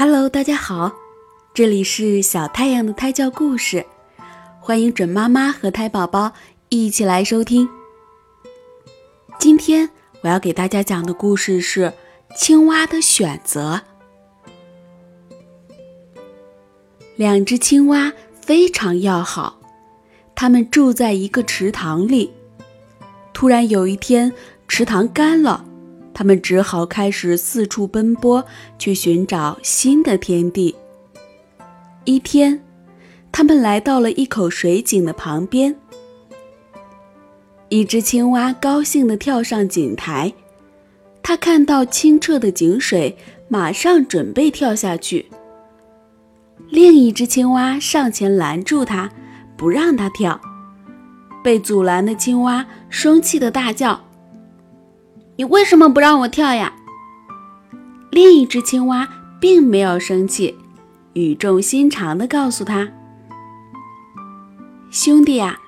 Hello，大家好，这里是小太阳的胎教故事，欢迎准妈妈和胎宝宝一起来收听。今天我要给大家讲的故事是《青蛙的选择》。两只青蛙非常要好，它们住在一个池塘里。突然有一天，池塘干了。他们只好开始四处奔波，去寻找新的天地。一天，他们来到了一口水井的旁边。一只青蛙高兴地跳上井台，它看到清澈的井水，马上准备跳下去。另一只青蛙上前拦住它，不让它跳。被阻拦的青蛙生气地大叫。你为什么不让我跳呀？另一只青蛙并没有生气，语重心长地告诉他：“兄弟呀，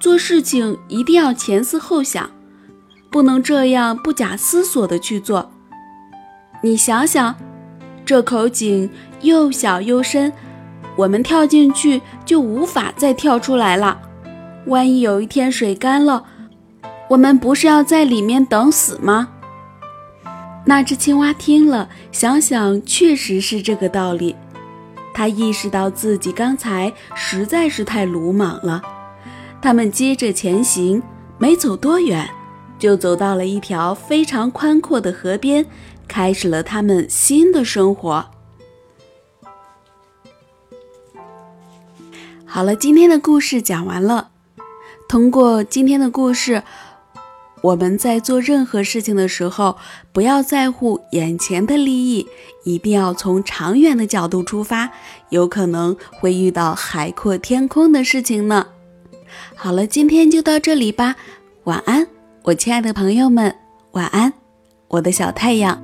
做事情一定要前思后想，不能这样不假思索地去做。你想想，这口井又小又深，我们跳进去就无法再跳出来了。万一有一天水干了，”我们不是要在里面等死吗？那只青蛙听了，想想确实是这个道理。他意识到自己刚才实在是太鲁莽了。他们接着前行，没走多远，就走到了一条非常宽阔的河边，开始了他们新的生活。好了，今天的故事讲完了。通过今天的故事。我们在做任何事情的时候，不要在乎眼前的利益，一定要从长远的角度出发，有可能会遇到海阔天空的事情呢。好了，今天就到这里吧，晚安，我亲爱的朋友们，晚安，我的小太阳。